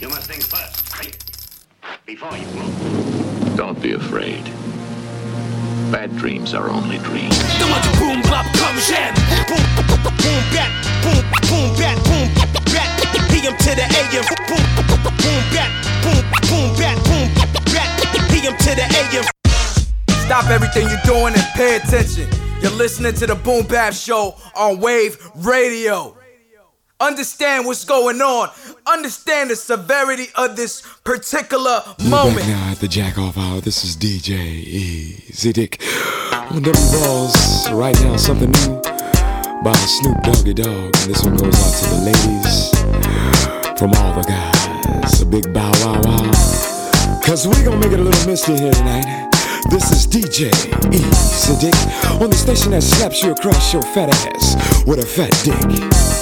You must think first, right? Before you move. Don't be afraid. Bad dreams are only dreams. boom bop come jam. Boom boom bat boom boom bat boom bat. PM to the AM. Boom boom bat boom boom bat boom bat. PM to the AM. Stop everything you're doing and pay attention. You're listening to the Boom Bap Show on Wave Radio. Understand what's going on. Understand the severity of this particular moment. back now at the jack off hour. This is DJ Easy Dick on them balls. Right now, something new by Snoop Doggy Dogg. And this one goes out to the ladies from all the guys. A big bow wow wow. Cause we gonna make it a little misty here tonight. This is DJ Easy Dick on the station that slaps you across your fat ass with a fat dick.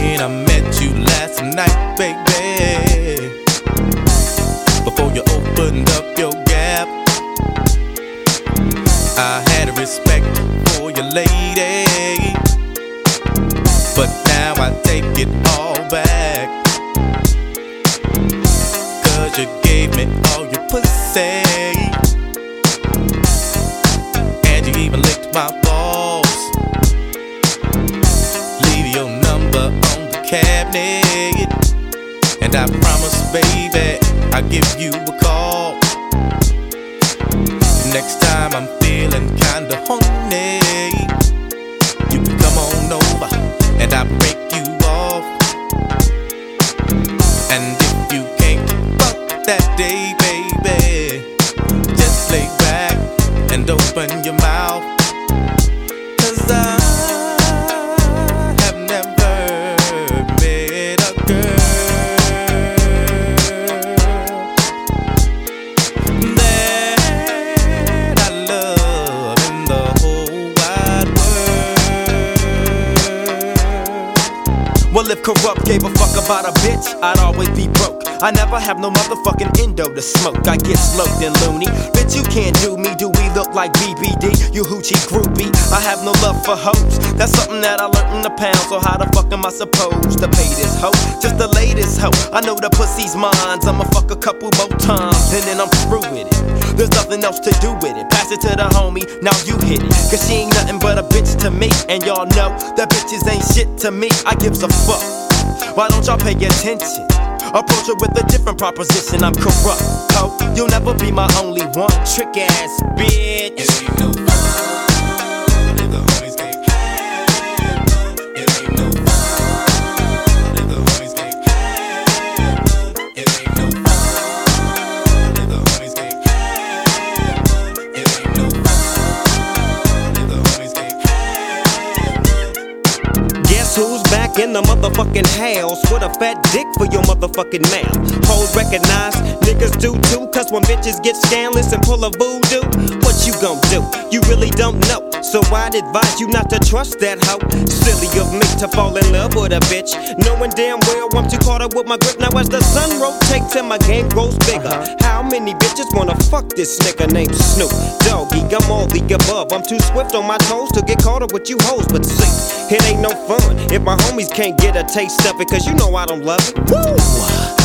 When I met you last night, baby. Before you opened up your gap, I had a respect for your lady. But now I take it all back. Cause you gave me all your pussy. And you even licked my balls. Cabinet. And I promise, baby, I'll give you a call. Next time I'm feeling kinda horny, never have no motherfucking endo to smoke. I get sloped and loony. Bitch, you can't do me. Do we look like BBD? You hoochie groupie. I have no love for hoes. That's something that I learned in the pound. So how the fuck am I supposed to pay this hoe? Just the latest hoe. I know the pussy's mine. I'ma fuck a couple more times and then I'm through with it. There's nothing else to do with it. Pass it to the homie. Now you hit it. Cause she ain't nothing but a bitch to me. And y'all know that bitches ain't shit to me. I gives a fuck. Why don't y'all pay attention? Approach her with a different proposition. I'm Kurupt. You'll never be my only one. Trick ass bitch. In the motherfucking house with a fat dick for your motherfucking mouth? Hoes recognize, niggas do too, cause when bitches get scandalous and pull a voodoo, what you gon' do? You really don't know. So I'd advise you not to trust that hoe. Silly of me to fall in love with a bitch, knowing damn well I'm too caught up with my grip. Now as the sun rotates and my game grows bigger, how many bitches wanna fuck this nigga named Snoop Doggy? I'm all the above. I'm too swift on my toes to get caught up with you hoes, but see, it ain't no fun if my homies can't get a taste of it, cause you know I don't love it. Woo!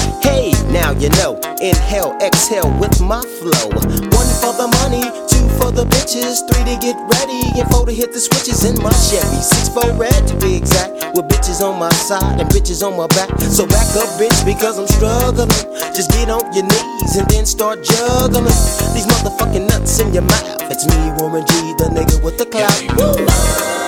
Now you know. Inhale, exhale with my flow. One for the money, two for the bitches, three to get ready, and four to hit the switches in my Chevy. Six for red to be exact, with bitches on my side and bitches on my back. So back up, bitch, because I'm struggling. Just get on your knees and then start juggling these motherfucking nuts in your mouth. It's me, Warren G, the nigga with the clout.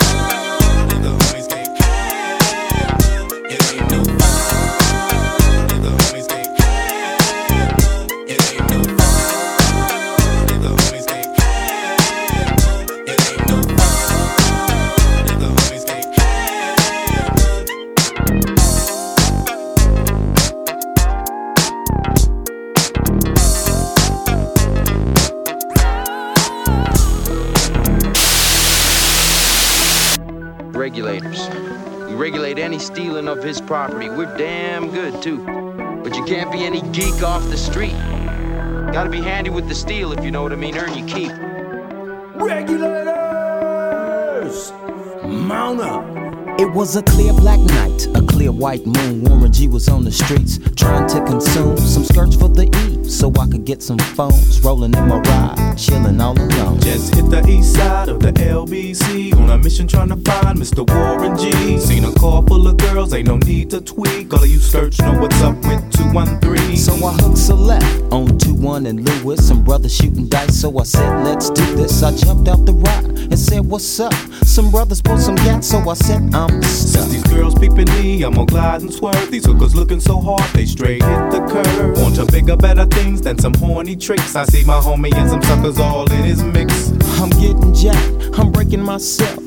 Any stealing of his property. We're damn good, too. But you can't be any geek off the street. Gotta be handy with the steel, if you know what I mean. Earn your keep. Regulators! Mount up! It was a clear black night, a clear white moon. Warren G was on the streets trying to consume some skirts for the E so I could get some phones. Rolling in my ride, chilling all alone. Just hit the east side of the LBC on a mission trying to find Mr. Warren G. Seen a car full of girls, ain't no need to tweak. All of you search know what's up with 213. So I hooked a left on 2-1 and Lewis. Some brothers shooting dice, so I said, let's do this. I jumped out the ride and said, what's up? Some brothers pulled some gas, so I said, I'm since these girls peeping me, I'm gonna glide and swerve. These hookers looking so hard, they straight hit the curve. Want to bigger, better things than some horny tricks. I see my homie and some suckers all in his mix. I'm getting jacked, I'm breaking myself.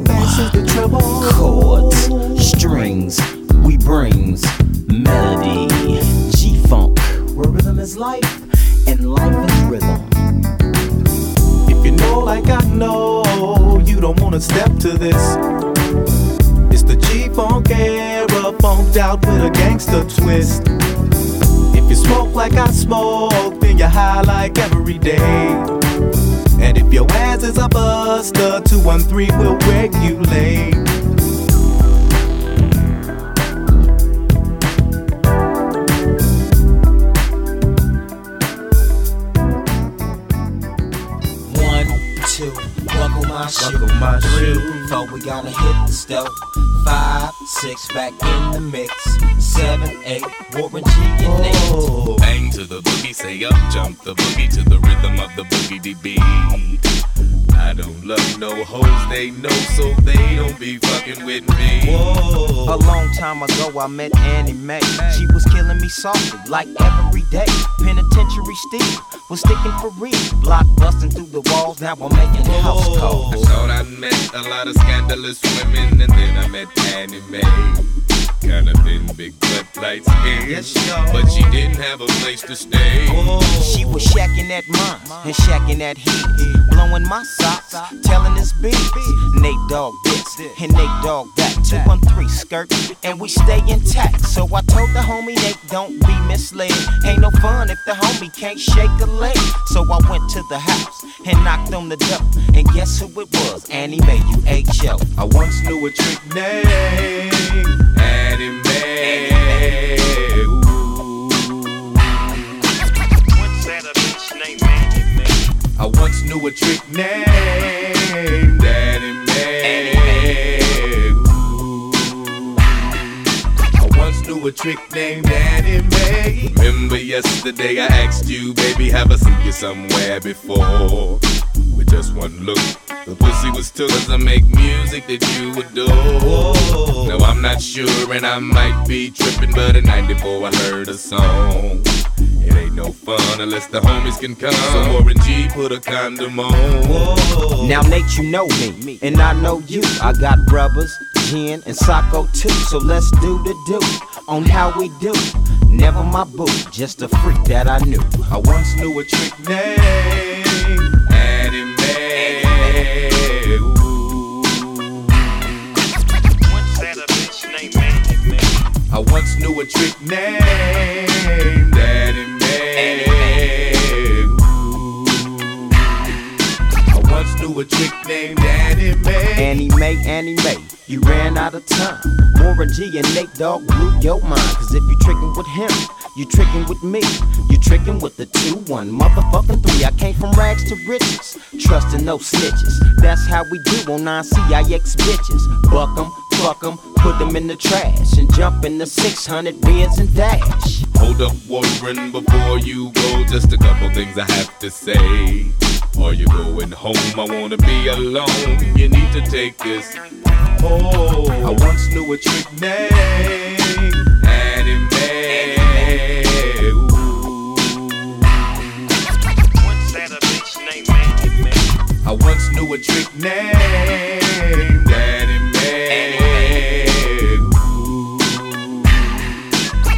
the bass is the treble. Chords, strings, we brings melody. G funk, where rhythm is life and life is rhythm. If you know like I know, you don't wanna step to this. It's the G funk era, funked out with a gangster twist. If you smoke like I smoke, then you're high like every day. If your ass is a buster, 213 will regulate. One, two, buckle my shoe. Buckle my shoe. Four, we gotta hit the stove. Six, back in the mix. Seven, eight, Warren G and eight. Bang to the boogie, say up, jump the boogie to the rhythm of the boogie beat. I don't love no hoes, they know, so they don't be fucking with me. Whoa. A long time ago, I met Annie Mae. She was killing me softly, like every day. Penitentiary Steve was sticking for real. Block busting through the walls, now I'm making house calls. I thought I met a lot of scandalous women, and then I met Annie Mae. Kinda thin, big butt, light skin. Yes, but she didn't have a place to stay. Oh. She was shacking at mine and shacking at heat, blowing my socks, telling his beats. Nate Dogg this and Nate Dogg that. Two one three skirt, and we stay intact. So I told the homie Nate, don't be misled. Ain't no fun if the homie can't shake a leg. So I went to the house and knocked on the door, and guess who it was? Annie Mae, you H.O. I once knew a trick name. Annie Mae. I once knew a trick named Annie Mae. A trick named Annie Mae. Remember yesterday I asked you, baby, have I seen you somewhere before? With just one look, the pussy was took as I make music that you adore. Now I'm not sure and I might be tripping, but night before I heard a song. It ain't no fun unless the homies can come. So Warren G put a condom on. Now Nate, you know me, and I know you. I got brothers, Jen and Socko too. So let's do the do on how we do. Never my boo, just a freak that I knew. I once knew a trick Mae. Ooh. I once knew a trick named Annie Mae. I once knew a chick named Annie Mae. Annie Mae, Annie Mae, you ran out of time. Warren G and Nate Dogg blew your mind. Cause if you tricking with him, you tricking with me. You tricking with the two, one, motherfucking three. I came from rags to riches, trusting no snitches. That's how we do on 9CIX bitches. Buck 'em, fuck 'em, put them in the trash, and jump in the 600 Benz and dash. Hold up, Warren, before you go, just a couple things I have to say. Are you going home? I wanna be alone. You need to take this. Oh, I once knew a trick named Annie Mae. Ooh. I once knew a trick named Annie Mae. Ooh.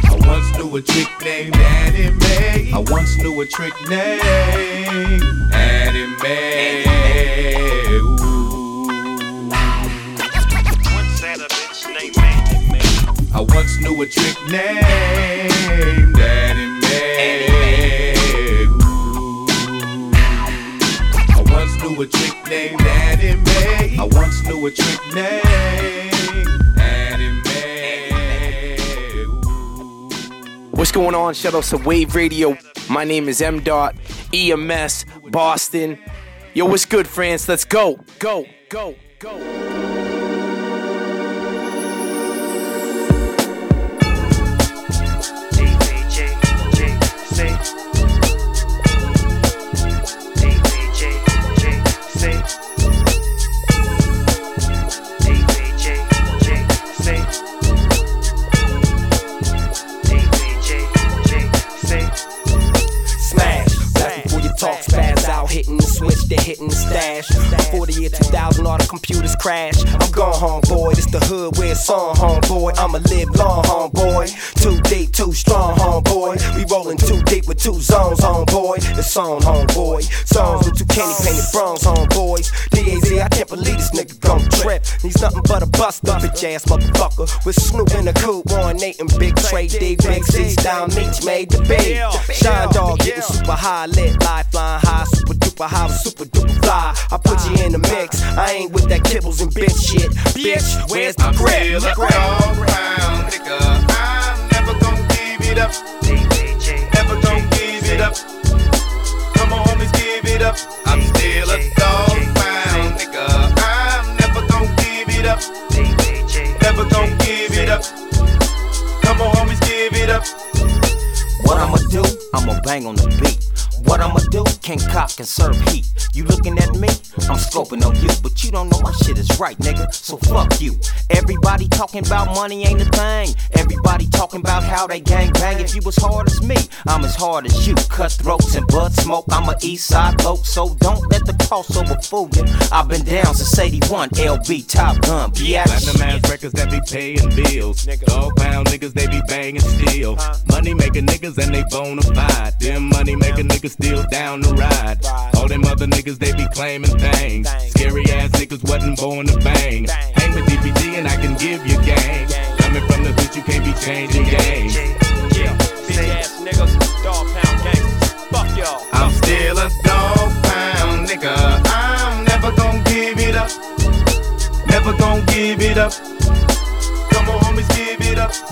I once knew a chick named Annie Mae. I once knew a trick named Annie knew a Mae. Ooh. I once knew a trick named Mae. I once knew a Mae. What's going on? Shout out to Wave Radio. My name is M. Dot EMS Boston. Yo, what's good, France? Let's go, go, go, go. Hitting the switch, then hitting the stash. Before the year 2000, all the computers crash. I'm gone, homeboy. This the hood where it's on, homeboy. I'ma live long, homeboy. Too deep, too strong, homeboy. We rolling too deep with two zones, homeboy. It's on, homeboy. Songs with two candy painted bronze, homeboys. DAZ, I can't believe this nigga gon' trip. He's nothing but a bust up, bitch ass motherfucker. With Snoop in the coupe, Warren Nate and Big Tray Dee. Big C down, each made the beat. Shine dog getting super high, lit, life flying high, super duper high, super duper fly. I put you in the mix. I ain't with that kibbles and bitch shit. Bitch, where's the I'm grip? still a Grip. Dogg Pound nigga. I'm never gonna give it up. Never gonna give it up. Come on, homies, give it up. I'm still a Dogg Pound nigga. I'm never gonna give it up. Never gonna give it up. Come on, homies, give it up. What I'ma do? I'ma bang on the beat. What I'ma? Can cock and serve heat. You looking at me? I'm scoping on you, but you don't know my shit is right, nigga. So fuck you. Everybody talking about money ain't a thing. Everybody talking about how they gang bang. If you was hard as me, I'm as hard as you. Cutthroats and bud smoke. I'm a east side bloke, so don't let the crossover fool you. I've been down since 81. LB Top Gun, bitch. Platinum ass records that be paying bills. Dogg Pound niggas, they be banging steel. Money making niggas and they bona fide. Them money making niggas still down to ride. All them other niggas, they be claiming things. Scary ass niggas wasn't born to bang. Hang with DPG and I can give you gang. Coming from the hood, you can't be changing games. Yeah, big ass niggas, Dogg Pound gangsters. Fuck y'all. I'm still a Dogg Pound nigga. I'm never gonna give it up. Never gonna give it up.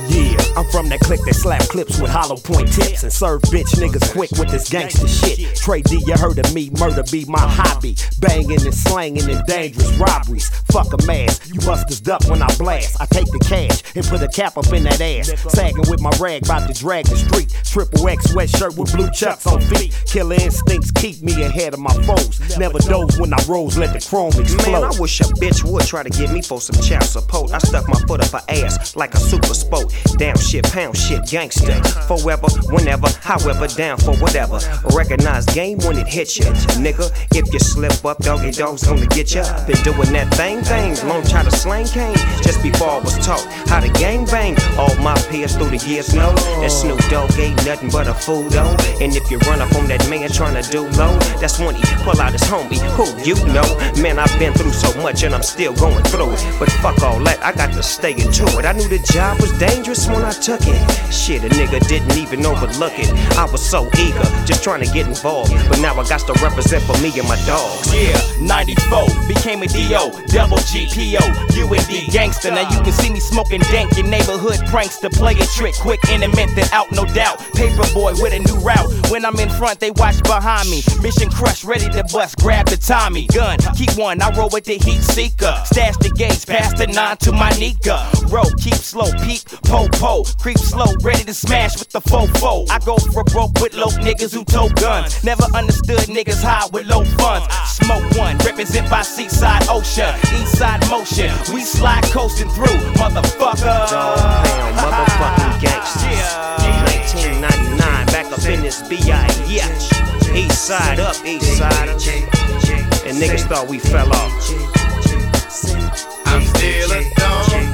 Yeah, I'm from that clique that slap clips with hollow point tips and serve bitch niggas quick with this gangster shit. Tray Dee, you heard of me, murder be my hobby. Banging and slanging and dangerous robberies. Fuck a mask, you busters duck when I blast. I take the cash and put a cap up in that ass. Sagging with my rag, about to drag the street. Triple X sweatshirt with blue chucks on feet. Killer instincts keep me ahead of my foes. Never doze when I rose, let the chrome explode. Man, I wish a bitch would try to get me for some child support. I stuck my foot up her ass like a super sport. Down shit, pound shit, gangster. Forever, whenever, however, down for whatever. Recognize game when it hits ya. Nigga, if you slip up, Doggy Dogg's gonna get ya. Been doing that thing, thing. Long time to slang came. Just before I was taught how to gang bang. All my peers through the years know that Snoop Dogg ain't nothing but a fool though. And if you run up on that man trying to do low, that's when he pull out his homie. Who you know? Man, I've been through so much and I'm still going through it. But fuck all that, I got to stay into it. I knew the job was dangerous when I took it. Shit, a nigga didn't even overlook it. I was so eager, just trying to get involved. But now I got to represent for me and my dogs. Yeah, 94, became a DO, double GPO, UND gangster. Now you can see me smoking dank, your neighborhood pranks to play a trick, quick in and meant out, no doubt. Paper boy with a new route. When I'm in front, they watch behind me. Mission crush, ready to bust, grab the Tommy gun. Keep one, I roll with the heat seeker. Stash the gates, pass the nine to my Nika. Roll, keep slow, peep, po po. Creep slow, ready to smash with the fofo. I go for broke with low niggas who tow guns. Never understood niggas high with low funds. Smoke one, represent by Seaside Ocean. east side motion, we slide coasting through, motherfucker. Dogg Pound, motherfucking gangsters. 1999, back up in this BI, yeah. East side up, east side up. And niggas thought we fell off. I'm still a dog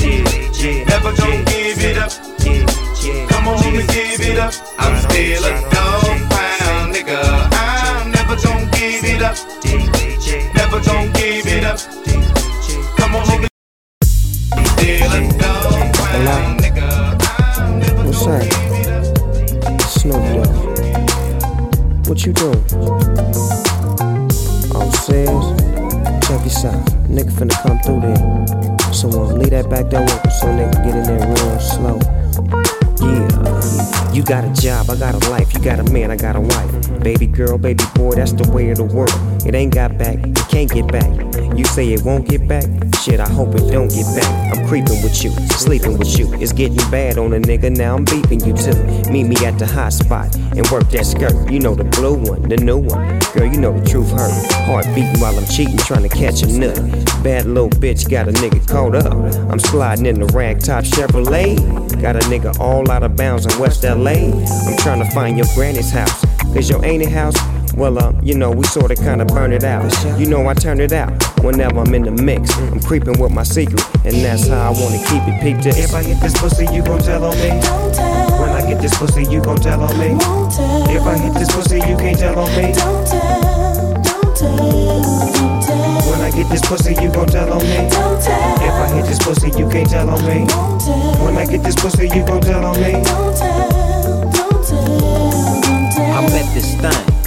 Yeah, yeah, Never gonna give it up. yeah, yeah. Come on and give it up. I'm still a Dogg Pound, nigga. I'm never gonna give it up. Never gonna give it up. Come on and still a Dogg Pound, nigga. I'm never What's gonna that? give it up. Snoop Dogg. What you doing? I'm serious. Check this out. Nigga finna come through there. So um, leave that back door open so nigga get in there real slow. Yeah, you got a job, I got a life. You got a man, I got a wife. Baby girl, baby boy, that's the way of the world. It ain't got back, it can't get back. You say it won't get back? Shit, I hope it don't get back. I'm creeping with you, sleeping with you. It's getting bad on a nigga, now I'm beeping you too. Meet me at the hot spot and work that skirt. You know the blue one, the new one. Girl, you know the truth hurt. Heart beating while I'm cheating, trying to catch a nut. Bad little bitch got a nigga caught up. I'm sliding in the ragtop Chevrolet. Got a nigga all out of bounds in West LA. I'm trying to find your granny's house. Cause your auntie house, well, uh, you know, we sorta kinda burn it out. You know, I turn it out whenever I'm in the mix. I'm creeping with my secret, and that's how I wanna keep it. Peep this. If I get this pussy, you gon' tell on me. Don't tell. When I get this pussy, you gon' tell on me. Won't tell. If I hit this pussy, you can't tell on me. Don't tell. Don't tell. When I get this pussy, you gon' tell on me. Don't tell. If I hit this pussy, you can't tell on me. Won't tell. When I get this pussy, you gon' tell on me. Don't tell. Don't tell. Don't tell. I met this thing,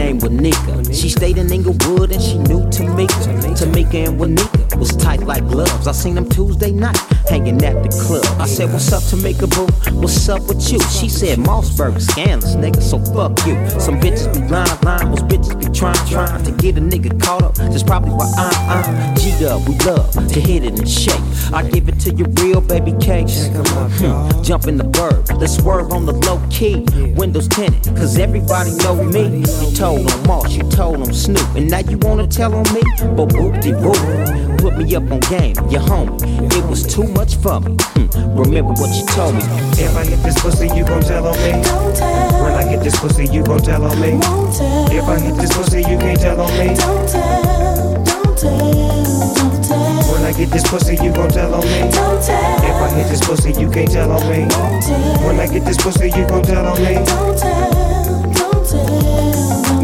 name was Nika. She stayed in Inglewood and she knew Tamika. Tamika and Wanika was tight like gloves. I seen them Tuesday night hanging at the club. I said, What's up, Tamika boo? What's up with you? She said, Mausberg scandalous, nigga, so fuck you. Some bitches be lying, lying, those bitches be trying, trying to get a nigga caught up. That's probably why I'm, I'm G up. We love to hit it and shake. I give it to you real, baby cakes. Hmm, Jump in the bird, let's swerve on the low key. Windows tinted, cause everybody know me. You told on Maus, you told on Snoop, and now you wanna tell on me? But whoop de whoop. Put me up on game, your homie. It was too much for me. Hmm, Remember what you told me. If I hit this pussy, you gon' tell on me. Don't tell. When I get this pussy, you gon' tell on me. Won't tell. If I hit this pussy, you can't tell on me. Don't tell. Don't tell. Don't tell. When I get this pussy, you gon' tell on me. Don't tell. If I hit this pussy, you can't tell on me. Won't tell. When I get this pussy, you gon' tell on me Don't tell me.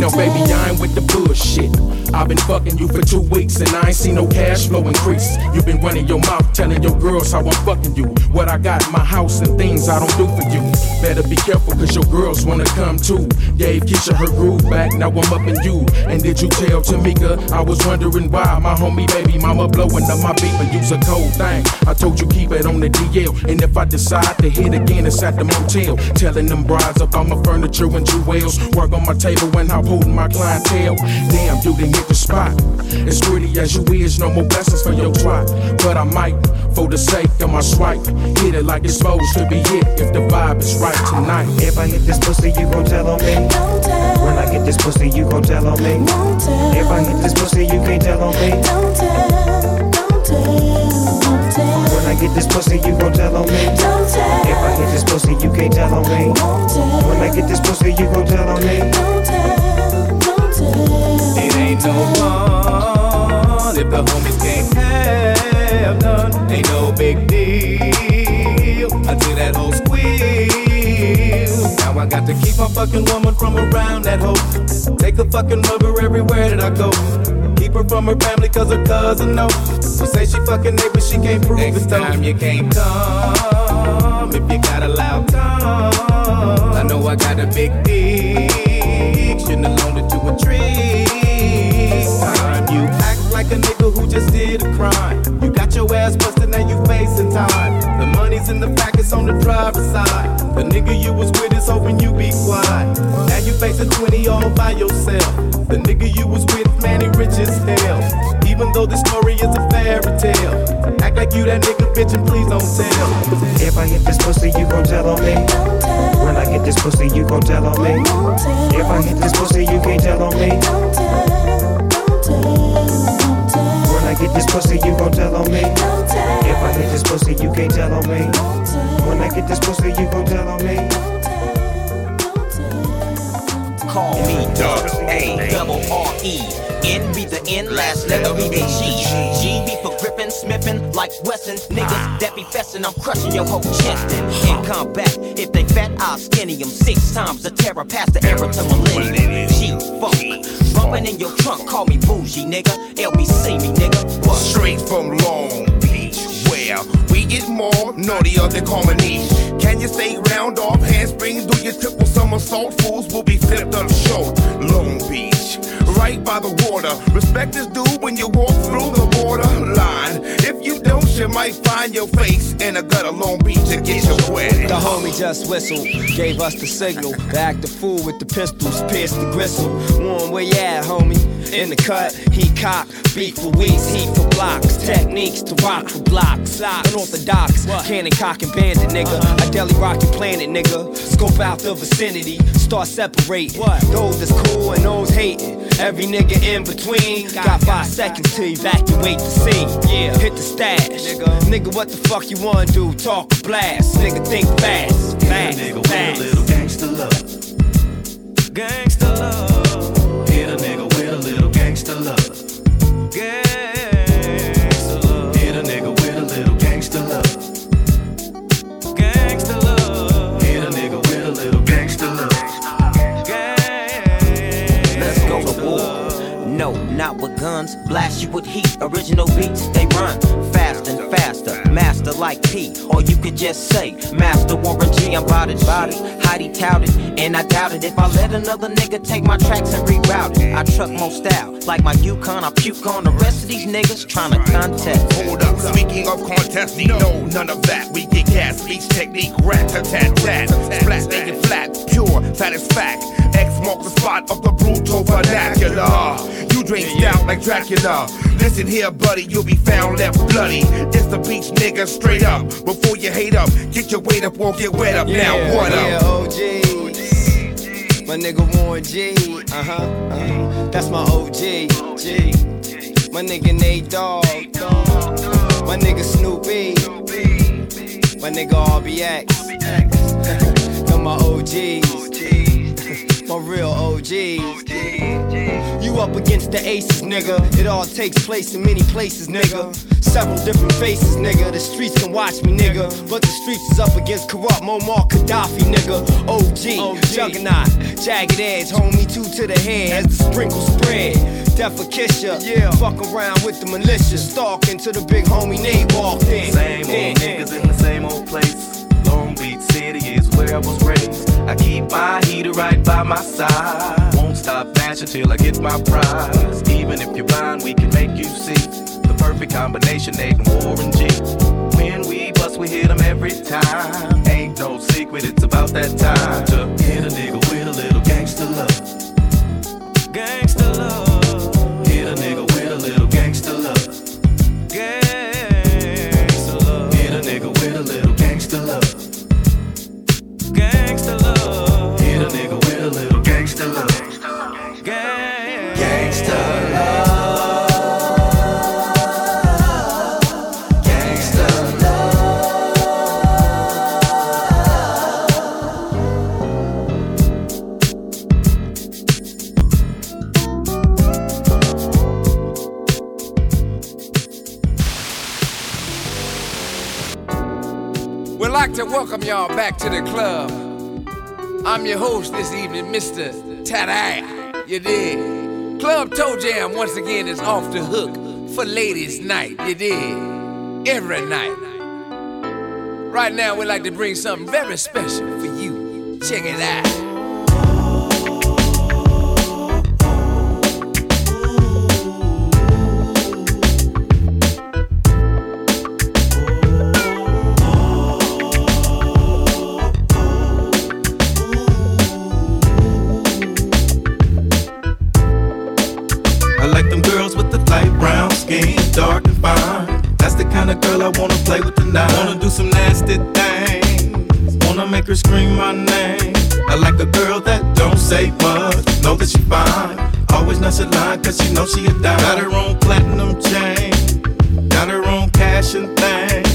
No baby, I ain't with the bullshit. I've been fucking you for two weeks and I ain't seen no cash flow increase. You've been running your mouth, telling your girls how I'm fucking you. What I got in my house and things I don't do for you. Better be careful, cause your girls wanna come too. Gave Keisha her groove back, now I'm up in you. And did you tell Tamika? I was wondering why my homie baby mama blowing up my beat, but use a cold thing. I told you keep it on the DL. And if I decide to hit again, it's at the motel. Telling them brides about my furniture and jewels. Work on my table when I'm holding my clientele. Damn, you didn't hit the spot. As pretty as you is, no more blessings for your twat. But I might, for the sake of my swipe, hit it like it's supposed to be hit if the vibe is right tonight. If I hit this pussy, you gon' tell on me. When I get this pussy, you gon' tell on me. If I hit this pussy, you can't tell on me. When I get this pussy, you gon' tell on me. Don't tell. If I hit this pussy, you can't tell on me. Don't tell. When I get this pussy, you gon' tell on me. It ain't no fun if the homies can't have none. Ain't no big deal until that hoe squeal. Now I got to keep my fucking woman from around that hoe. Take a fucking rubber everywhere that I go. Keep her from her family cause her cousin know. She say she fucking neighbor, she can't prove Next it though. time you can't come if you got a loud tongue. I know I got a big have loaned it to a tree. You act like a nigga who just did a crime. You got your ass busted, now you facing time. The money's in the packets on the driver's side. The nigga you was with is hoping you be quiet. Now you facing 20 all by yourself. The nigga you was with, man, he rich as hell. Even though this story is a fairy tale. Act like you that nigga, bitch, and please don't tell. If I hit this pussy, you gon' tell on me. When I get this pussy, you gon' tell on me. If I hit this pussy, you can't tell on me. When I get this pussy, you gon' tell on me. If I hit this pussy, you can't tell on me. When I get this pussy, you gon' tell on me. Call me Doug A double R E. N be the N, last letter be the G. G be for gripping, smithing like Wesson. Niggas that be festin', I'm crushing your whole chest. and In combat, if they fat, I'll skinny them six times. The terror past the era to millennium. G funk. Bumping in your trunk, call me bougie, nigga. LBC me, nigga. What? Straight from Long Beach, where we get more naughtier than comedy. Can you stay round off handspring? Do your triple somersault? Fools will be flipped on short. Long right by the water. Respect is due when you walk through the might find your face in a gutter Long Beach and get your wet. The homie just whistled, gave us the signal. To act the fool with the pistols, pierce the gristle. One where you at, homie? In the cut, he cock, beat for weeks, heat for blocks, techniques to rock for blocks. Unorthodox, cannon cock and bandit, nigga. I deli rock your planet, nigga. Scope out the vicinity, start separating. Those that's cool and those hating. Every nigga in between. Got five seconds to evacuate the scene. Yeah, hit the stash. Nigga, nigga what the fuck you wanna do? Talk or blast. Nigga, think fast. Fast. nigga fast. with a little gangster love. Gangster love. Hit a nigga with a little gangster love. Gangster love. Hit a nigga with a little gangster love. Gangster love. Hit a nigga with a little gangster love. Let's go to war. No, not with guns. Blast you with heat. Original beats, they run fast and faster. Master like P, or you could just say Master Warren G. I'm bout it, bout it. Heidi touted, and I doubt it. If I let another nigga take my tracks and reroute it, I truck most out, Like my Yukon, I puke on the rest of these niggas trying to contest. Hold up, speaking of contest, no, none of that. We get gas, speech technique, rat tat tat tat. Splat, naked flat, pure, satisfact. X marks the spot of the brutal vernacular. You drink stout like Dracula. Listen here, buddy, you'll be found left bloody. It's the beach nigga straight up. Before you hate up, get your weight up or get wet up. now what yeah, up? OGs. My nigga Warren G. Uh huh. Uh-huh. That's my OG. G. My nigga Nate Dogg. My nigga Snoopy. My nigga RBX. Them my OGs. My real OG. You up against the aces, nigga. It all takes place in many places, nigga. Several different faces, nigga. The streets can watch me, nigga. But the streets is up against Kurupt Young Gotti, nigga. OG, juggernaut, jagged edge, homie, two to the head as the sprinkle spread. Death for Kisha, yeah. Fuck around with the militia, stalking to the big homie Nate walked in. Same old niggas in the same old place. City is where I was raised. I keep my heater right by my side. Won't stop bashing till I get my prize. Even if you're blind, we can make you see the perfect combination, Nate and G. When we bust, we hit 'em every time. Ain't no secret, it's about that time to hit a nigga with a little gangster love. Gangster We'd like to welcome y'all back to the club. I'm your host this evening, Mr. Tatai. You did. Club Toe Jam once again is off the hook for ladies' night. You did. Every night. Right now, we'd like to bring something very special for you. Check it out. Play with tonight. Wanna do some nasty things. Wanna make her scream my name. I like a girl that don't say much, know that she fine. Always nuts a line, cause she know she a dime. Got her own platinum chain, got her own cash and things.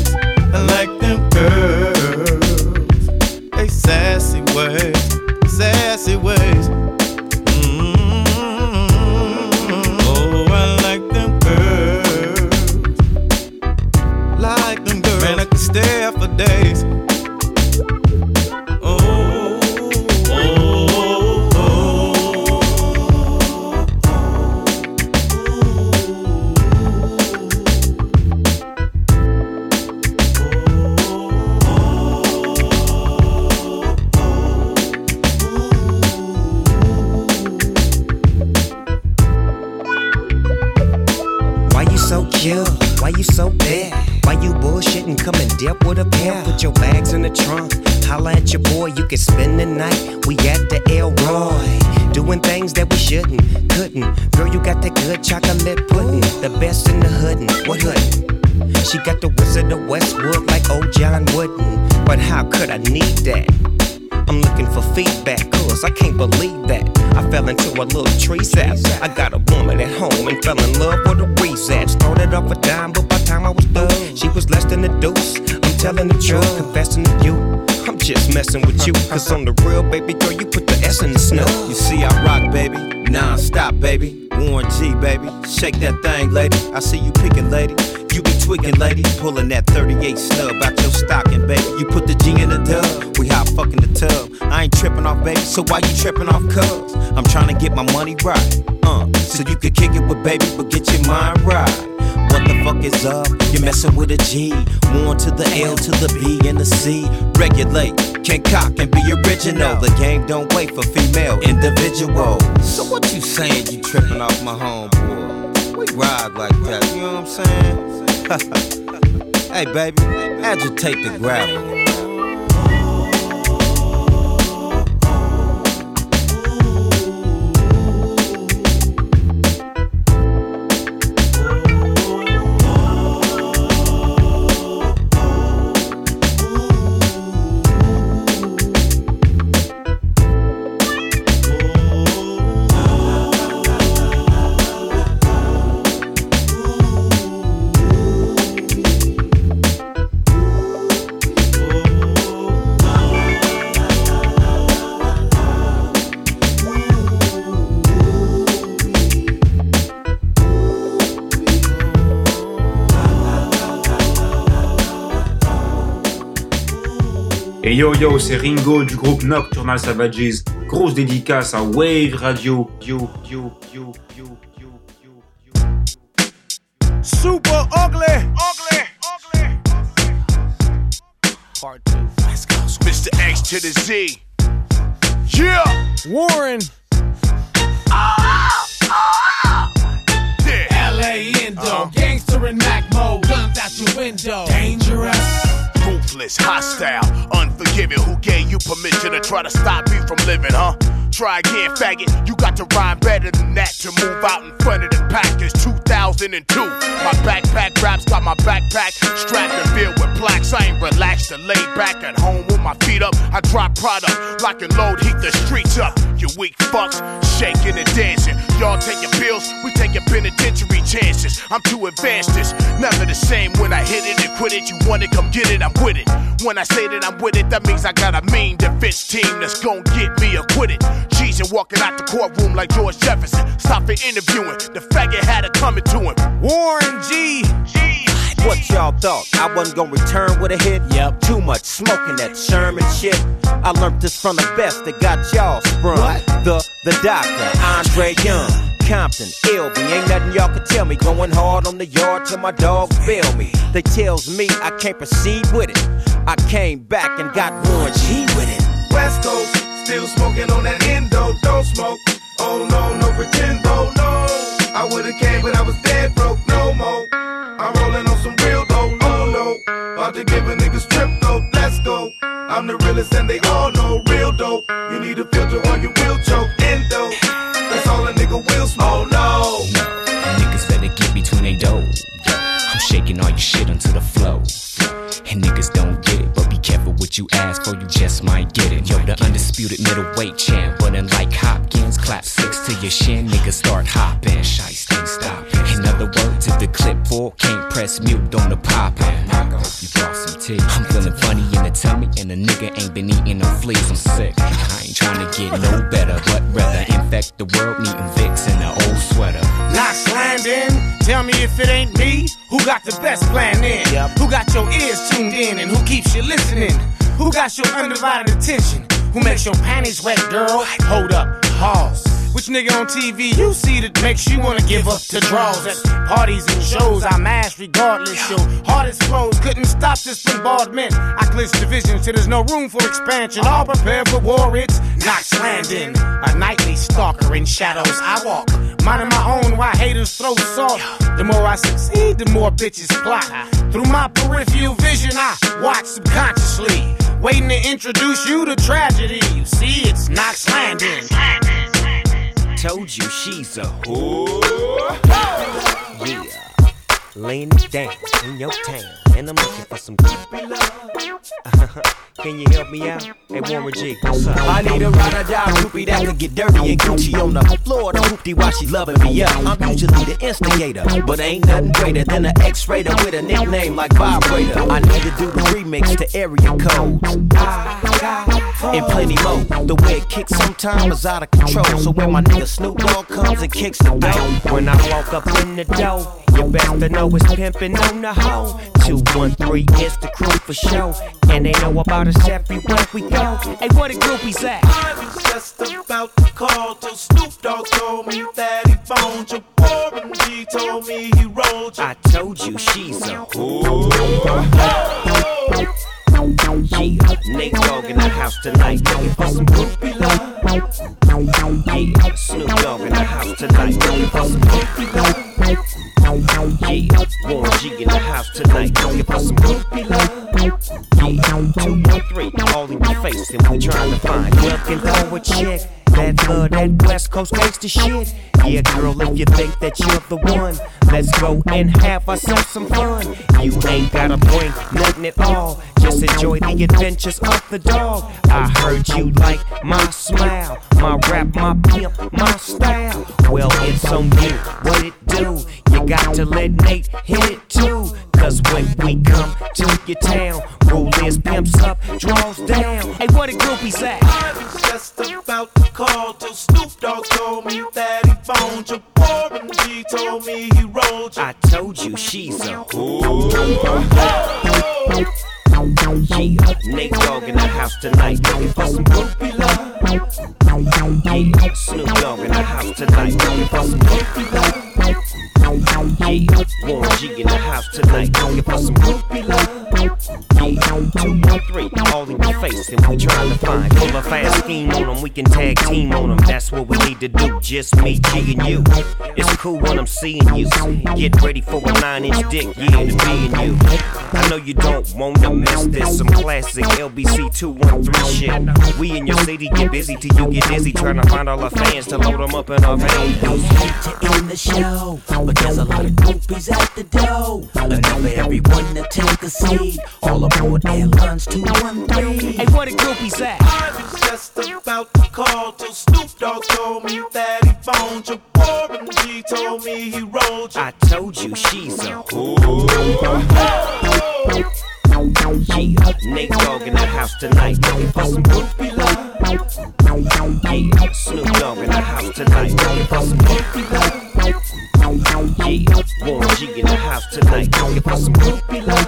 Why you so bad? Why you bullshitting? Come and dip with a pair. Put your bags in the trunk. Holla at your boy, you can spend the night. We at the Elroy. Doing things that we shouldn't, couldn't. Girl, you got that good chocolate pudding. The best in the hoodin'. What hoodin'? She got the Wizard of Westwood like old John Wooden. But how could I need that? I'm looking for feedback, cause I can't believe that. I fell into a little tree sap. I got a woman at home and fell in love with a reset. Started off a dime, but by the time I was through, she was less than a deuce. I'm telling the truth, confessing to you. I'm just messing with you, cause on the real, baby girl, you put the S in the snow. You see, I rock, baby. Non-stop, baby. Warren G, baby. Shake that thing, lady. I see you picking, lady. You be tweaking, lady. Pulling that 38 snub out your stocking, baby. You put the G in the dub. We hot fucking the tub. I ain't tripping off, baby. So why you tripping off, cuz? I'm trying to get my money right. Uh, so you could kick it with baby, but get your mind right. What the fuck is up? You're messing with a G. One to the L to the B and the C. Regulate, can cock and be original. The game don't wait for female individual. So what you saying? You tripping off my homeboy? We ride like that, you know what I'm saying? hey baby, agitate the gravel. Yo yo, c'est Ringo du groupe Nocturnal Savages. Grosse dédicace à Wave Radio. Yo, yo, yo, yo, yo, yo, Super ugly, ugly, ugly. Hard to Mr. X to the Z. Yeah. Warren. Yeah. LA Indo. Gangster in Mac mode. Guns out your window. Ruthless, hostile, unforgiving. Who gave you permission to try to stop me from living, huh? Try again, faggot. You got to rhyme better than that to move out in front of the pack. It's 2002. My backpack raps got my backpack strapped and filled with plaques. I ain't relaxed or laid back at home with my feet up. I drop product, lock and load, heat the streets up. You weak fucks, shaking and dancing. Y'all taking pills, we taking penitentiary chances. I'm too advanced, this never the same. When I hit it and quit it, you wanna come get it, I'm with it. When I say that I'm with it, that means I got a mean defense team that's gonna get me acquitted. Cheese and walking out the courtroom like George Jefferson. Stop for interviewing, the faggot had it coming to him. Warren G. What y'all thought? I wasn't gonna return with a hit? Yep. Too much smoking that Sherman shit. I learned this from the best that got y'all sprung. What? The the doctor, Andre Young. Compton, LB, ain't nothing y'all can tell me. Going hard on the yard till my dog feel me. They tells me I can't proceed with it. I came back and got Warren G with it. West Coast, still smoking on that endo. Don't smoke. Oh no, no pretend, oh no. I would've came, but I was dead broke, no more. I'm rolling on some real dough, oh no. About to give a nigga strip though, let's go. I'm the realest and they all know real dope. You need a filter or you will choke, endo. That's all a nigga will smoke, oh no. Niggas better get between they dough. I'm shaking all your shit onto the flow. And niggas don't get it, careful what you ask for, you just might get it. Yo, the undisputed middleweight champ, but unlike Hopkins, clap six to your shin, niggas start hopping. Shiesty, stop. In other words, if the clipboard can't press mute on the poppin', you some. I'm feeling funny in the tummy, and a nigga ain't been eating no fleas, I'm sick. I ain't trying to get no better, but rather infect the world, needing Vicks in the old sweater. Landon. Tell me if it ain't me. Who got the best plan in? Who got your ears tuned in and who keeps you listening? Who got your undivided attention? Who makes your panties wet, girl? Hold up, pause. Which nigga on TV you see that makes you wanna give up to draws at parties and shows? I mash regardless. Your hardest flows couldn't stop this bombardment. I clinch division till there's no room for expansion. All prepared for war. It's Knocturnal, a nightly stalker in shadows I walk. Minding my own while haters throw salt. The more I succeed, the more bitches plot. Through my peripheral vision, I watch subconsciously. Waiting to introduce you to tragedy. Told you she's a whore. Yeah. Laying it down in your town. And I'm looking for some creepy love. Can you help me out? Hey, Warren G, what's up? I need a ride or die groupie that could get dirty and Gucci on the floor. The hoopty while she loving me up. I'm usually the instigator, but ain't nothing greater than an X-rater with a nickname like Vibrator. I need to do the remix to area codes. And plenty more. The way it kicks sometimes is out of control. So when my nigga Snoop Dogg comes and kicks the door, When I walk up in the door, you best to know it's pimpin' on the hoe. 213 is the crew for show. And they know about us everywhere we go. Hey, what a groupies at? I was just about to call till Snoop Dogg told me that he phoned you. Warren G told me he rolled you. I told you she's a oh, Yeah, Nate Dogg in the house tonight. Yeah, Snoop Dogg in the house tonight. Yeah, Warren G in the house tonight. Yeah, two, one, three, all in your face, and we trying to find looking for a chick. That love, that West Coast gangsta shit. Yeah, girl, if you think that you're the one, let's go and have ourselves some fun. You ain't gotta bring nothing at all. Just enjoy the adventures of the dog. I heard you like my smile, my rap, my pimp, my style. Well, it's on you, what it do? You got to let Nate hit it too. Cause when we come to your town, rule is pimps up, draws down. Hey, what a groupies at? I was just about to call till Snoop Dogg told me that he phoned you. and G told me he rolled you. I told you she's a Yeah, Nate Dogg in the house tonight. Looking for some groupie love. Yeah, Snoop Dogg in the house tonight. Looking for some groupie love. Yeah, Warren G in the house tonight. Looking for some groupie love. Yeah, two, one, three, all in your face, and we trying to find. Pull a fast scheme on them, we can tag team on them. That's what we need to do, just me, G, and you. It's cool when I'm seeing you. Get ready for a nine inch dick, yeah, to be in you. I know you don't wanna miss this. Some classic LBC 213 shit. We in your city get busy till you get dizzy. Trying to find all our fans to load them up in our vans. to end the show, but there's a lot of groupies at the door. Enough for everyone to take a seat. All aboard Airlines 213. Hey, what the groupies at? I was just about to call till Snoop Dogg told me that he phoned you. Warren G told me he rolled you. I told you she's a Yeah, Nate Dogg in the house tonight. Looking for some groupie love. Yeah, Snoop Dogg in the house tonight. Looking for some groupie love. Yeah, Warren G in the house tonight. Looking for some groupie love.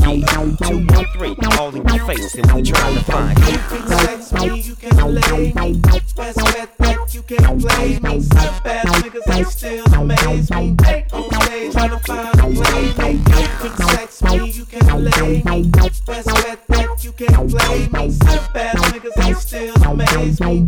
Yeah, two, one, three, all in your face, and we trying to find you. Sex me, you can lay me. Best bet that you can play me. Some bad niggas ain't still amaze me. They on stage trying to find a playmate. You me. Best bet that you can't play me. Some bad niggas ain't still amaze me.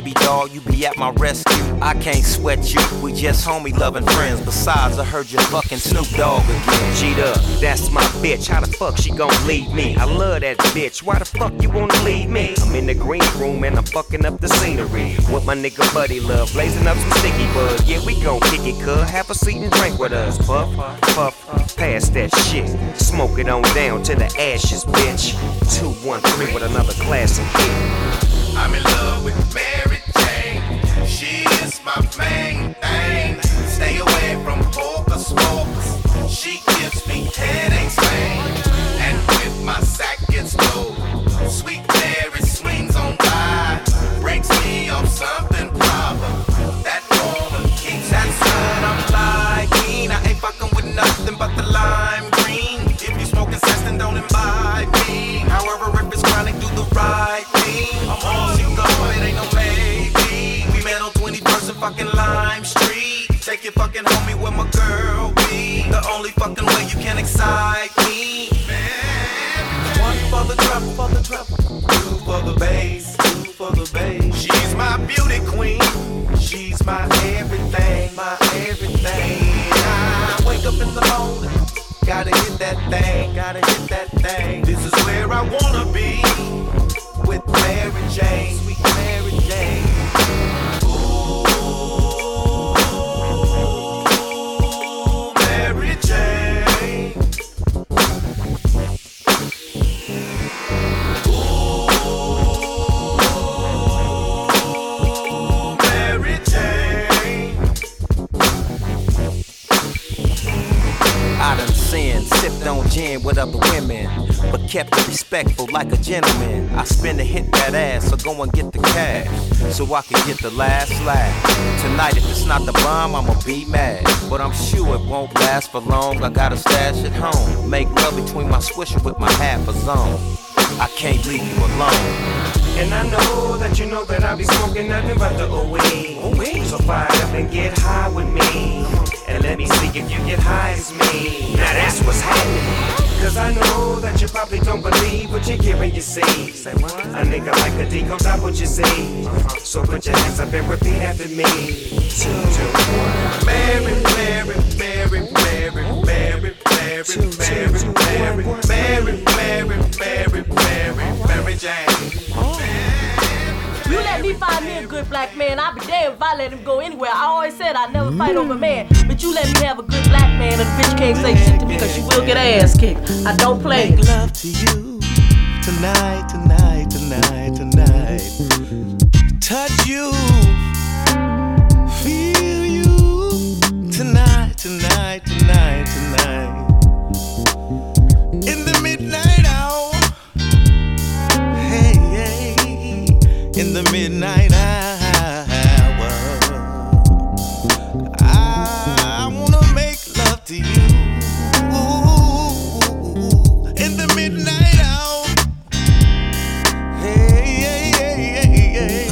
Baby doll, you be at my rescue. I can't sweat you. We just homie loving friends. Besides, I heard you fucking Snoop Dogg again. Up, that's my bitch. How the fuck she gon' leave me? I love that bitch. Why the fuck you wanna leave me? I'm in the green room and I'm fucking up the scenery. With my nigga Buddy Love, blazing up some sticky bud. Yeah, we gon' kick it, cuz. Have a seat and drink with us. Puff, puff, pass that shit. Smoke it on down to the ashes, bitch. 213 with another classic hit. I'm in love with Mary Jane. She is my you me. One for the trouble, for the trouble. Two for the bass, two for the bass. She's my beauty queen. She's my everything, my everything. I wake up in the morning. Gotta get that thing, gotta get that thing. This is where I wanna be. With Mary Jane, on gin with other women, but kept it respectful like a gentleman. I spend to hit that ass, so go and get the cash, so I can get the last laugh. Tonight, if it's not the bomb, I'ma be mad, but I'm sure it won't last for long. I got a stash at home, make love between my swisher with my half a zone. I can't leave you alone. And I know that you know that I be smoking nothing but the OE. So fire up and get high with me. And let me see if you get high as me. Now that's what's happening. Cause I know that you probably don't believe what you hear and you see. Say what? A nigga like a D comes out what you see. So put your hands up and repeat after me. Two, two, one. Mary, Mary, Mary, Mary, Mary, Mary, Mary, Mary, Mary, Mary, Mary, Mary, Mary Jane. You let me find me a good black man. I'll be damned if I let him go anywhere. I always said I'd never fight over a mm. man. But you let me have a good black man and the bitch can't say shit to me because she will get her ass kicked. I don't play. Make love to you tonight, tonight, tonight, tonight. Touch you, feel you tonight, tonight, tonight, tonight. in the midnight hour. I wanna make love to you.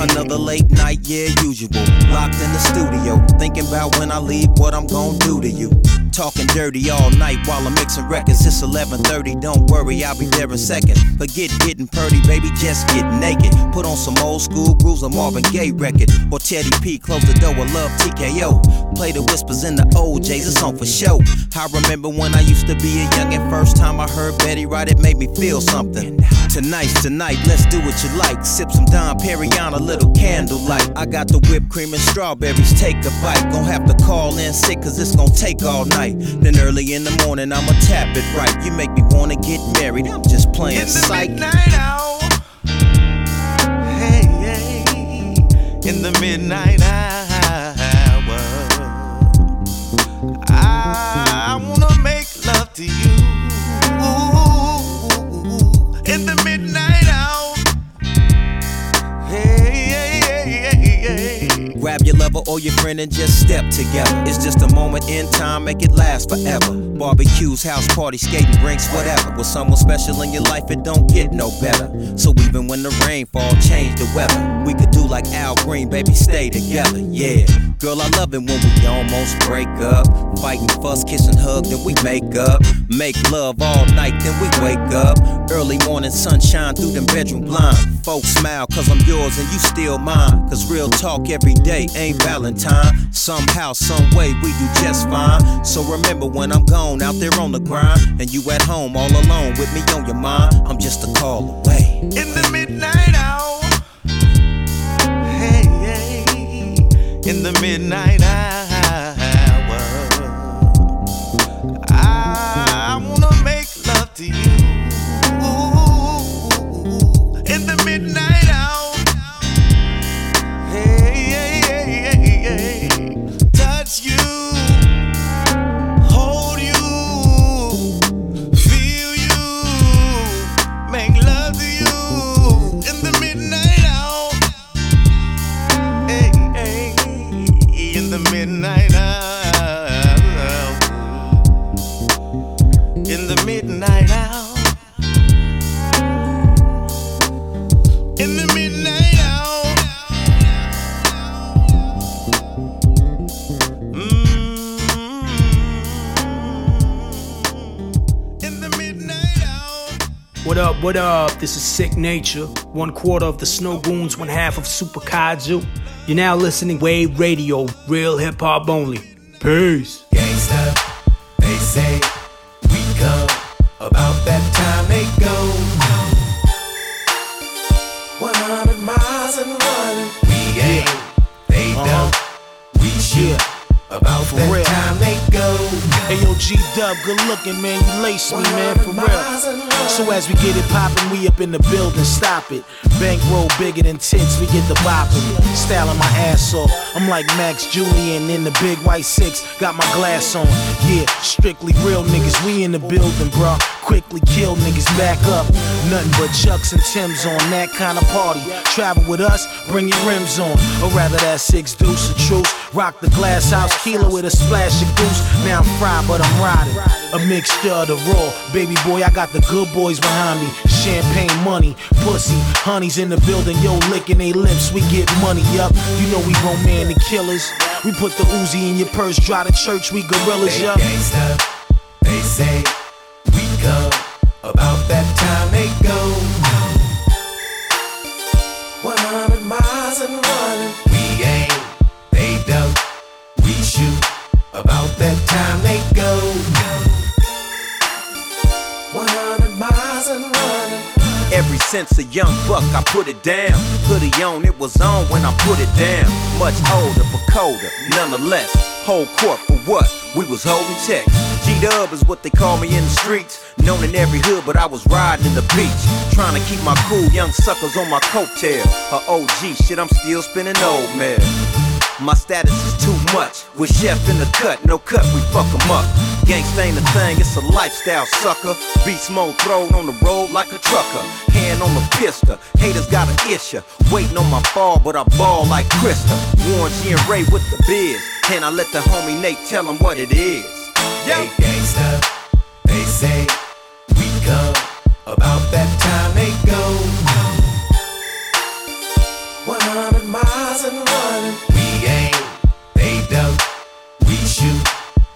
another late night yeah, usual. Locked in the studio, thinking about when I leave, what I'm gonna do to you. Talking dirty all night while I'm mixing records. It's 11:30. Don't worry, I'll be there in seconds. Forget getting purty, baby, just get naked. Put on some old school grooves, a Marvin Gaye record, or Teddy P. Close the door, I love TKO. Play the whispers in the O'Jays, it's on for show. I remember when I used to be a youngin'. First time I heard Betty Wright it made me feel something. Tonight's tonight, let's do what you like. Sip some Dom Perignon, a little candlelight. I got the whipped cream and strawberries, take a bite. Gonna have to call in sick, cause it's gonna take all night. Then early in the morning, I'ma tap it right. You make me wanna get married, I'm just playing In the psych. midnight hour, hey, hey, in the midnight hour, I wanna make love to you. In the Yeah. Lover or your friend and just step together. It's just a moment in time, make it last forever. Barbecues, house parties, skating rinks, whatever. With someone special in your life, it don't get no better. So even when the rain fall, change the weather. We could do like Al Green, baby, stay together, yeah. Girl, I love it when we almost break up. Fighting, fuss, kissing, hug, then we make up. Make love all night, then we wake up. Early morning sunshine through them bedroom blinds. Folks smile, cause I'm yours and you still mine. Cause real talk every day ain't Valentine. Somehow, some way, we do just fine. So remember when I'm gone out there on the grind, and you at home all alone with me on your mind, I'm just a call away. in the midnight hour. Hey, hey, in the midnight hour. I wanna make love to you. This is Sicknature, one quarter of the Snowgoons, one half of Super Kaiju. You're now listening Wave Radio, real hip hop only. Peace. Gangsta, they say good looking man, you lace me man, for real. So as we get it poppin', we up in the building, stop it. Bankroll bigger than tits, we get the bopping. Styling my ass off. I'm like Max Julien in the big white six. Got my glass on. Yeah, strictly real niggas, we in the building, bruh. Quickly kill niggas back up. Nothing but Chucks and Tims on that kind of party. Travel with us, bring your rims on. Or rather, that six deuce of truth. Rock the glass house kilo with a splash of goose. Now I'm fried, but I'm riding. A mixture of the raw. Baby boy, I got the good boys behind me. Champagne money, pussy, honey's in the building. Yo, licking they lips, we get money up. You know we romantic killers. We put the Uzi in your purse, drive to church, we gorillas, up. gangsta, they say we come. About that time they go. 100 miles and running. We aim, they don't. We shoot. About that time they go. 100 miles and running. Since a young buck, I put it down. Hoodie on, it was on when I put it down. Much older, but colder, nonetheless. Whole court for what? We was holding checks. G Dub is what they call me in the streets. Known in every hood, but I was riding in the beach. Trying to keep my cool young suckers on my coattail. Her OG shit, I'm still spinning old man. My status is too much. With chef in the cut, no cut, we fuck 'em up. Gangsta ain't a thing, it's a lifestyle, sucker. Beast mode thrown on the road like a trucker. Hand on the pistol, haters got an issue. Waiting on my fall, but I ball like Krista. Warren G and Ray with the biz. And I let the homie Nate tell him what it is. They gangsta, they say we come. About that time they go. 100 miles and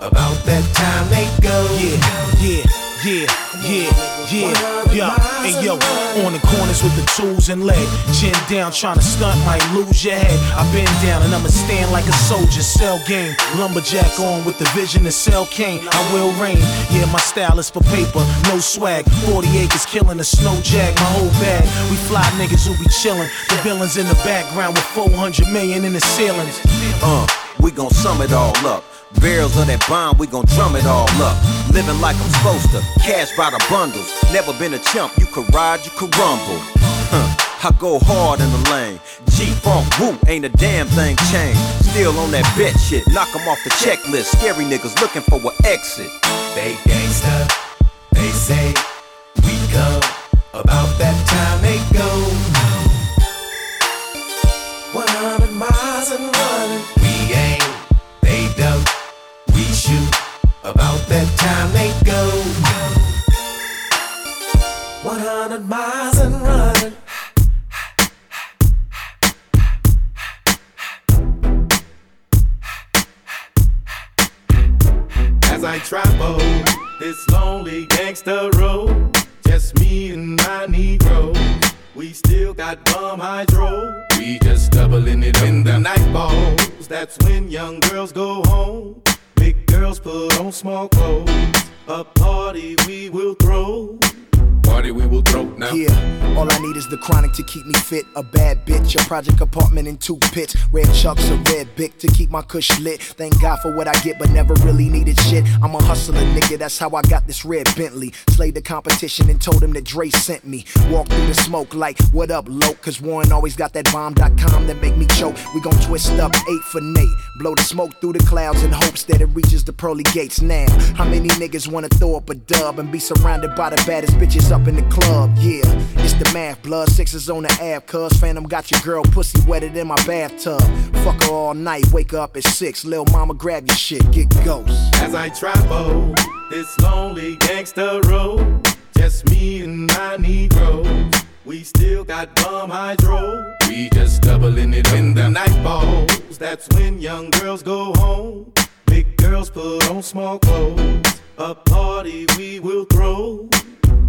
About that time they go. Yeah, yeah, yeah, yeah, yeah, yeah. Hey yo, on the corners with the tools and lead. Chin down, trying to stunt, might lose your head. I've been down and I'ma stand like a soldier. Cell game, lumberjack on with the vision to sell cane. I will reign. Yeah, my style is for paper, no swag. 40 acres killing a snow jag, my whole bag. We fly niggas who be chillin'. The villains in the background with 400 million in the ceilings. Uh, we gon' sum it all up. Barrels of that bomb, we gon' drum it all up. Living like I'm supposed to, cash by the bundles. Never been a chump, you could ride, you could rumble. Huh, I go hard in the lane. G Funk Woo, ain't a damn thing changed. Still on that bet shit, knock 'em off the checklist. Scary niggas looking for an exit. They gangsta, they say we come. About that time they go. 100 miles and running. About that time they go. 100 miles and running. As I travel this lonely gangster road, just me and my Negro. We still got bum hydro. We just doubling it in the night balls. That's when young girls go home. Girls put on small clothes. A party we will throw. Party we will now. Yeah, all I need is the chronic to keep me fit. A bad bitch, a project apartment in two pits. Red chucks, a red bic to keep my cush lit. Thank God for what I get, but never really needed shit. I'm a hustler, nigga, that's how I got this red Bentley. Slayed the competition and told him that Dre sent me. Walk through the smoke like, what up, low? Cause Warren always got that bomb.com that make me choke. We gon' twist up eight for Nate. Blow the smoke through the clouds in hopes that it reaches the pearly gates now. How many niggas wanna throw up a dub and be surrounded by the baddest bitches up in the club? Yeah, it's the math, blood sixes on the app, cuz Phantom got your girl pussy wetted in my bathtub. Fuck her all night, wake up at six, lil mama grab your shit, get ghost. As I travel this lonely gangster road, just me and my Negro. We still got bum hydro. We just doubling it In the night balls, that's when young girls go home. Big girls put on small clothes. A party we will throw.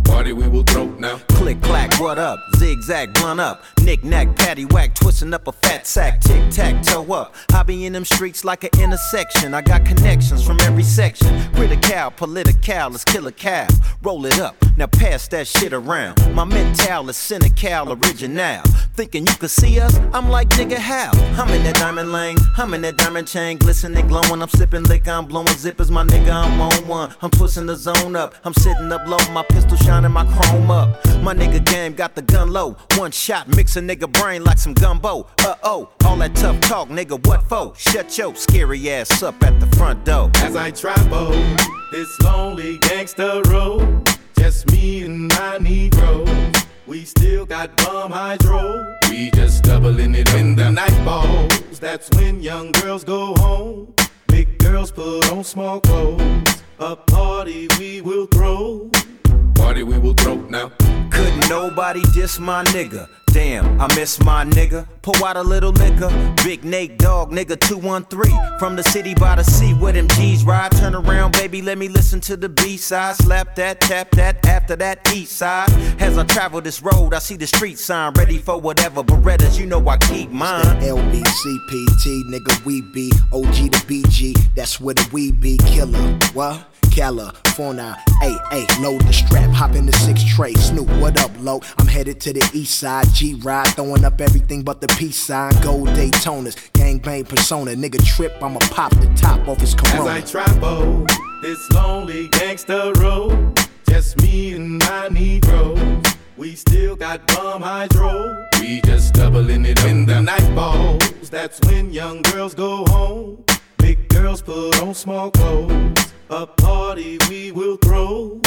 Party we will throw now. Click clack, what up? Zigzag, blunt up. Knick knack, patty whack, twisting up a fat sack. Tic tac, toe up. Be in them streets like an intersection. I got connections from every section. Critical, political, let's kill a cow. Roll it up. Now pass that shit around. My mental is cynical, original. Thinking you could see us? I'm like, nigga, how? I'm in that diamond lane, I'm in that diamond chain, glistening, glowing. I'm sipping liquor, I'm blowing zippers, my nigga, I'm on one. I'm twisting the zone up, I'm sitting up low, my pistol shining, my chrome up. My nigga game got the gun low, one shot, mix a nigga brain like some gumbo. Uh oh, all that tough talk, nigga, what for? Shut your scary ass up at the front door. As I travel this lonely gangster road, just me and my Negro. We still got bum hydro. We just doubling it in the night balls. That's when young girls go home. Big girls put on small clothes. A party we will throw. Party we will throw now. Couldn't nobody diss my nigga. Damn, I miss my nigga. Pour out a little liquor. Big Nate Dogg, nigga 213. From the city by the sea where them G's ride. Turn around, baby, let me listen to the B side. Slap that, tap that, after that east side. As I travel this road, I see the street sign. Ready for whatever. Berettas, you know I keep mine. LBCPT, nigga, we be OG to BG. That's where the we be. Killer, what? California, hey, hey, load the strap, hop in the six tray. Snoop, what up, low? I'm headed to the east side, G ride, throwing up everything but the peace sign. Gold Daytonas, gangbang persona, nigga trip, I'ma pop the top off his As. I travel this lonely gangster road, just me and my Negro. We still got bum hydro. We just doubling it in the night balls. That's when young girls go home. Big girls put on small clothes. A party we will throw.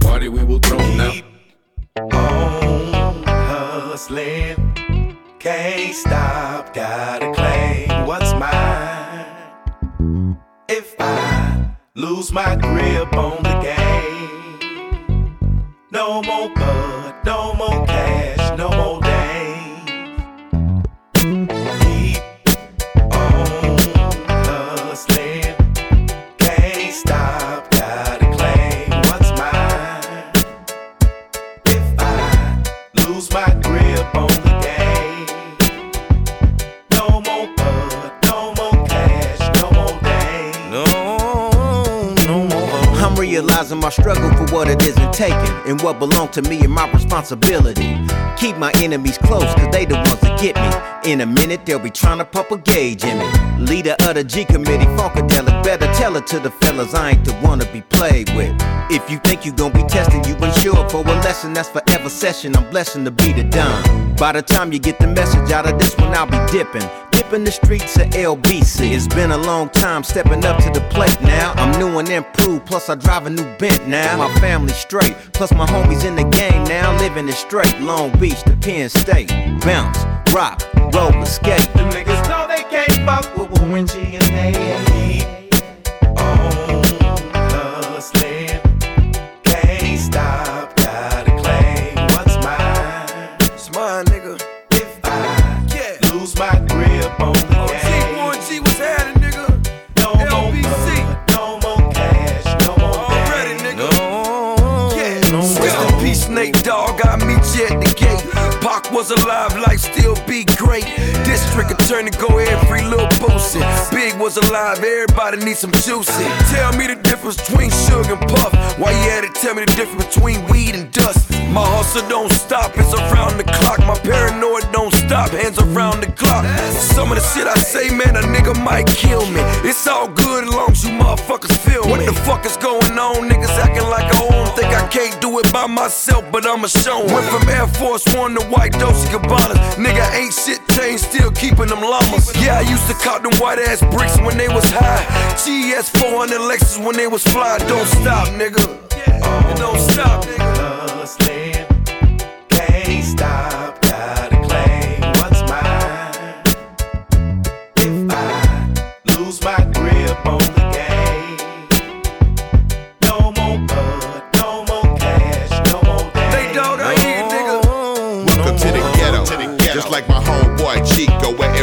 Party we will throw now. On hustling. Can't stop, gotta claim what's mine. If I lose my grip on the game, no more bud, no more cash, realizing my struggle for what it isn't taken and what belong to me and my responsibility. Keep my enemies close, cause they the ones that get me. In a minute, they'll be trying to pump a gauge in me. Leader of the G committee, Funkadelic, better tell it to the fellas I ain't the one to be played with. If you think you gon' be testing, you unsure for a lesson that's forever session. I'm blessing to be the dime. By the time you get the message out of this one, I'll be dipping. Dipping the streets of LBC. It's been a long time stepping up to the plate now. I'm new and improved, plus I drive a new bent now. My family straight, plus my homies in the game now. Living it straight, Long Beach to Penn State. Bounce, rock, roller skate. Them niggas know they can't fuck with G and they at the gate. Pac was alive, life still be great. District attorney go every little boosie. Big was alive, everybody need some juicy. Tell me the difference between sugar and puff. Why you had to tell me the difference between weed and dust? My hustle don't stop, it's around the clock. My paranoid don't stop, hands around the clock. Some of the shit I say, man, a nigga might kill me. It's all good as long as you motherfuckers feel me. What the fuck is going on? Niggas acting like I own. Think I can't do it by myself, but I'ma show. Went from Air Force One to white Dolce Gabbana. Nigga ain't shit changed, still keeping them llamas. Yeah, I used to cop them white ass bricks when they was high. GS 400 Lexus when they was fly. Don't stop, nigga. Don't stop, nigga.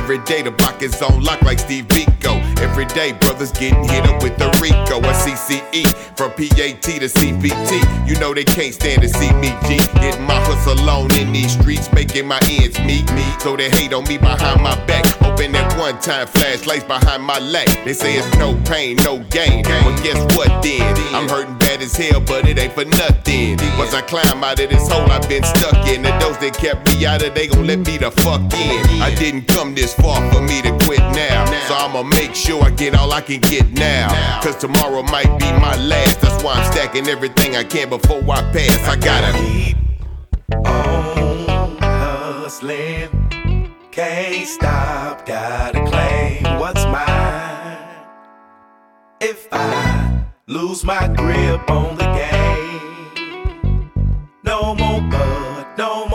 Every day. The block is on lock like Steve Biko. Every day brothers getting hit up with the Rico or CCE. From PAT to CPT, you know they can't stand to see me G. Getting my hustle on in these streets, making my ends meet me. So they hate on me behind my back. Open that one time flashlights behind my leg. They say it's no pain, no gain. But guess what then? I'm hurting bad as hell, but it ain't for nothing. Once I climb out of this hole I've been stuck in, and those that kept me out of, they gon' let me the fuck in. I didn't come this far for me to quit now, so I'ma make sure I get all I can get now. Cause tomorrow might be my last, that's why I'm stacking everything I can before I pass. I gotta keep on hustling. Can't stop, gotta claim what's mine. If I lose my grip on the game, no more bud, no more